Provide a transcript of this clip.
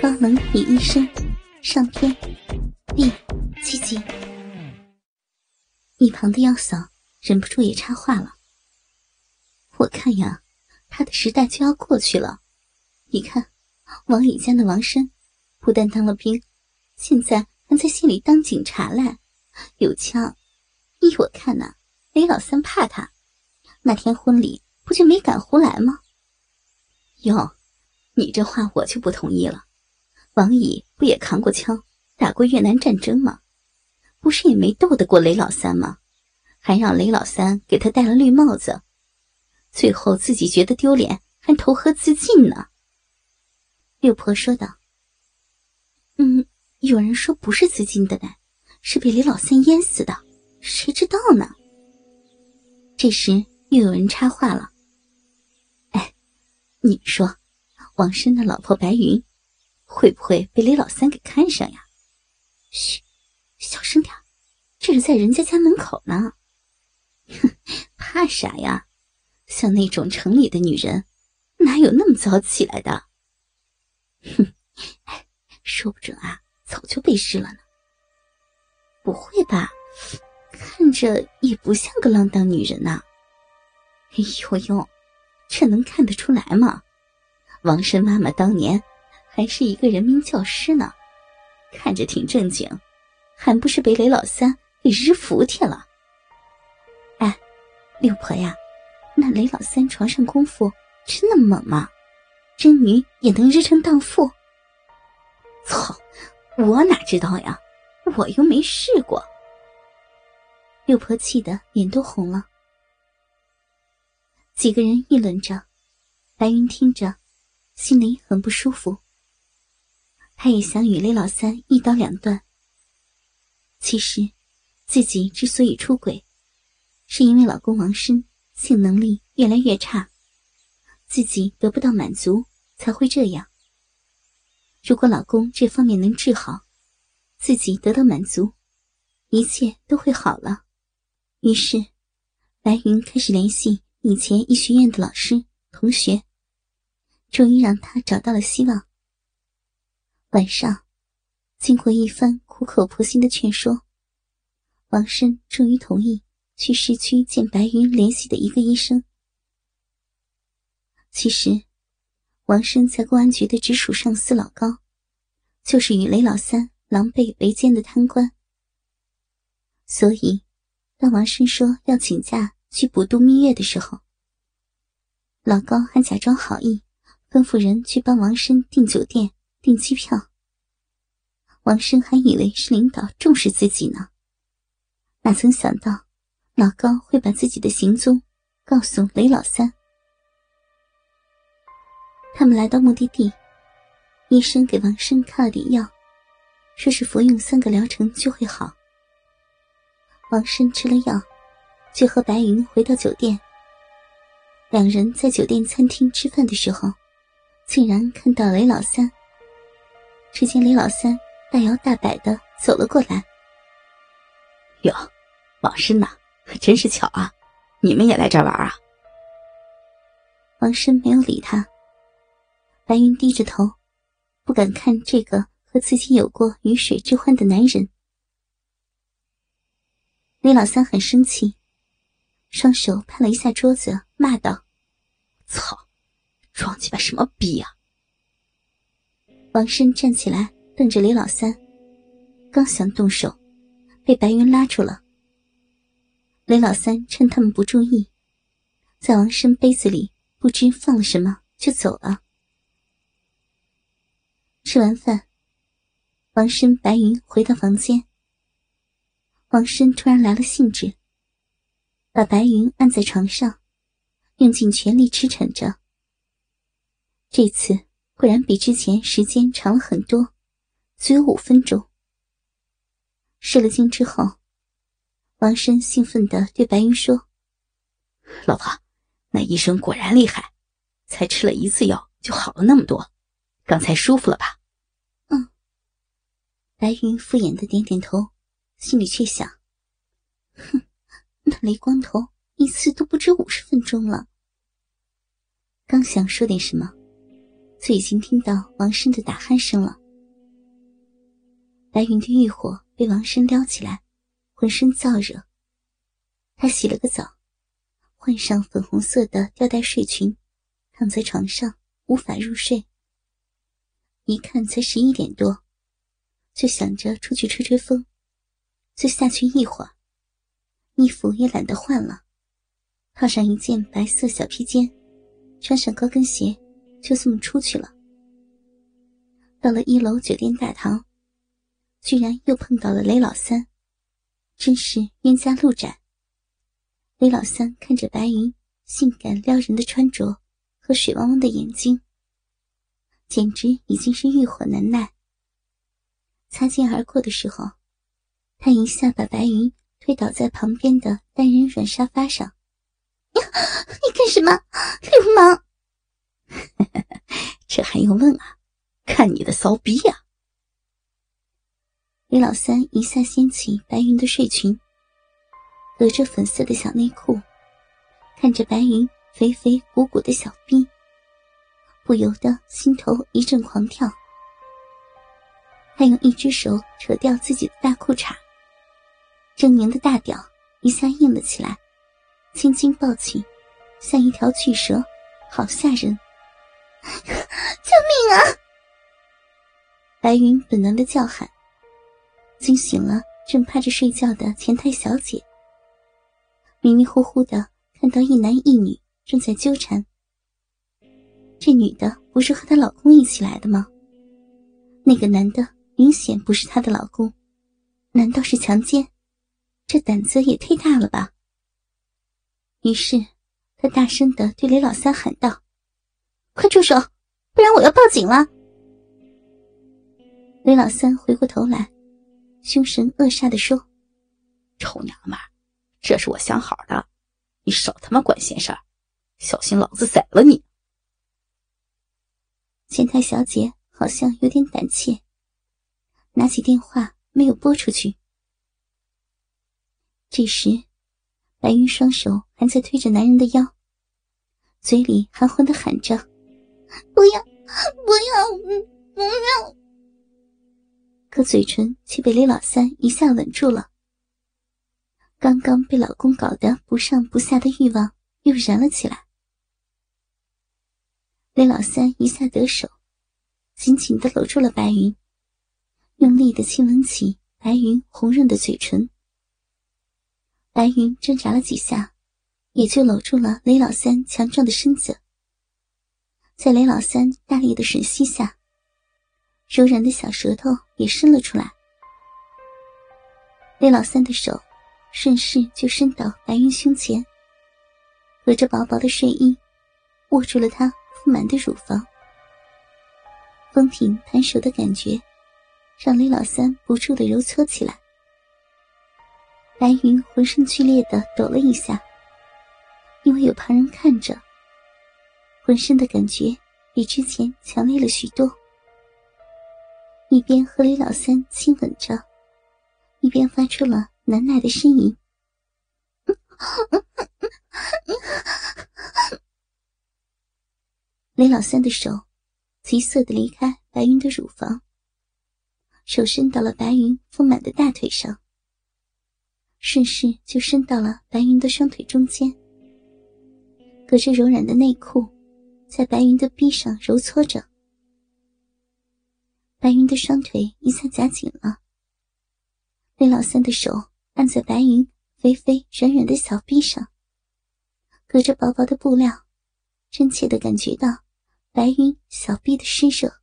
高能女医生上篇第七集。一旁的妖嫂忍不住也插话了：“我看呀，他的时代就要过去了。你看，王乙家的王生，不但当了兵，现在还在县里当警察嘞，有枪。依我看呐，雷老三怕他，那天婚礼不就没敢胡来吗？哟，你这话我就不同意了。”王乙不也扛过枪，打过越南战争吗？不是也没斗得过雷老三吗？还让雷老三给他戴了绿帽子，最后自己觉得丢脸，还投河自尽呢。六婆说道：“嗯，有人说不是自尽的呢，是被雷老三淹死的，谁知道呢？”这时又有人插话了：“哎，你说，王生的老婆白云？”会不会被雷老三给看上呀？嘘，小声点这是在人家家门口呢。哼，怕啥呀？像那种城里的女人，哪有那么早起来的？哼，说不准啊，早就被试了呢。不会吧？看着也不像个浪荡女人呐。哎呦呦，这能看得出来吗？王生妈妈当年。还是一个人民教师呢，看着挺正经，还不是被雷老三给日服帖了？哎，六婆呀，那雷老三床上功夫真的猛吗？真女也能日成荡妇？操，我哪知道呀，我又没试过。六婆气得脸都红了。几个人议论着，白云听着，心里很不舒服。他也想与雷老三一刀两断。其实，自己之所以出轨，是因为老公王生性能力越来越差，自己得不到满足才会这样。如果老公这方面能治好，自己得到满足，一切都会好了。于是，白云开始联系以前医学院的老师同学，终于让他找到了希望。晚上，经过一番苦口婆心的劝说，王生终于同意去市区见白云联系的一个医生。其实，王生在公安局的直属上司老高，就是与雷老三狼狈为奸的贪官。所以，当王生说要请假去补度蜜月的时候，老高还假装好意，吩咐人去帮王生订酒店。订机票，王生还以为是领导重视自己呢，哪曾想到老高会把自己的行踪告诉雷老三。他们来到目的地，医生给王生开了点药，说是服用三个疗程就会好。王生吃了药，就和白云回到酒店。两人在酒店餐厅吃饭的时候，竟然看到雷老三。只见李老三大摇大摆的走了过来。哟，王生呐，真是巧啊！你们也来这儿玩啊？王生没有理他。白云低着头，不敢看这个和自己有过鱼水之欢的男人。李老三很生气，双手拍了一下桌子，骂道：“操，装鸡巴什么逼呀！”王生站起来，瞪着雷老三，刚想动手，被白云拉住了。雷老三趁他们不注意，在王生杯子里不知放了什么，就走了。吃完饭，王生、白云回到房间。王生突然来了兴致，把白云按在床上，用尽全力吃逞着。这次。果然比之前时间长了很多，足有五分钟。试了镜之后，王生兴奋地对白云说：“老婆，那医生果然厉害，才吃了一次药就好了那么多，刚才舒服了吧？”“嗯。”白云敷衍的点点头，心里却想：“哼，那雷光头一次都不止五十分钟了。”刚想说点什么。就已经听到王生的打鼾声了。白云的欲火被王生撩起来，浑身燥热。他洗了个澡，换上粉红色的吊带睡裙，躺在床上无法入睡。一看才十一点多，就想着出去吹吹风，就下去一会儿，衣服也懒得换了，套上一件白色小披肩，穿上高跟鞋，就这么出去了。到了一楼酒店大堂，居然又碰到了雷老三，真是冤家路窄。雷老三看着白云性感撩人的穿着和水汪汪的眼睛。简直已经是欲火难耐。擦肩而过的时候，他一下把白云推倒在旁边的单人软沙发上。你 你干什么，流氓？这还用问啊？看你的骚逼呀！李老三一下掀起白云的睡裙，隔着粉色的小内裤，看着白云肥肥鼓鼓的小臂。不由得心头一阵狂跳，他用一只手扯掉自己的大裤衩，狰狞的大屌一下硬了起来，轻轻抱起，像一条巨蛇，好吓人！救命啊！白云本能的叫喊，惊醒了正趴着睡觉的前台小姐。迷迷糊糊的看到一男一女正在纠缠。这女的不是和她老公一起来的吗？那个男的明显不是她的老公，难道是强奸？这胆子也忒大了吧！于是，他大声的对雷老三喊道：“快住手，不然我要报警了！”雷老三回过头来，凶神恶煞的说：“臭娘们，这是我想好的，你少他妈管闲事，小心老子宰了你！”前台小姐好像有点胆怯，拿起电话没有拨出去。这时，白云双手还在推着男人的腰，嘴里含混的喊着：“不要，不要，不要！”可嘴唇却被雷老三一下吻住了。刚刚被老公搞得不上不下的欲望又燃了起来。雷老三一下得手，紧紧的搂住了白云，用力的亲吻起白云红润的嘴唇。白云挣扎了几下，也就搂住了雷老三强壮的身子。在雷老三大力的吮吸下，柔软的小舌头也伸了出来。雷老三的手顺势就伸到白云胸前，隔着薄薄的睡衣，握住了她。丰满的乳房，丰挺弹手的感觉，让雷老三不住的揉搓起来。白云浑身剧烈的抖了一下，因为有旁人看着，浑身的感觉比之前强烈了许多。一边和雷老三亲吻着，一边发出了难耐的呻吟。雷老三的手急色的离开白云的乳房，手伸到了白云丰满的大腿上，顺势就伸到了白云的双腿中间，隔着柔软的内裤，在白云的臂上揉搓着。白云的双腿一下夹紧了，魏老三的手按在白云肥肥软软的小臂上，隔着薄薄的布料，真切的感觉到。白云小臂的湿热。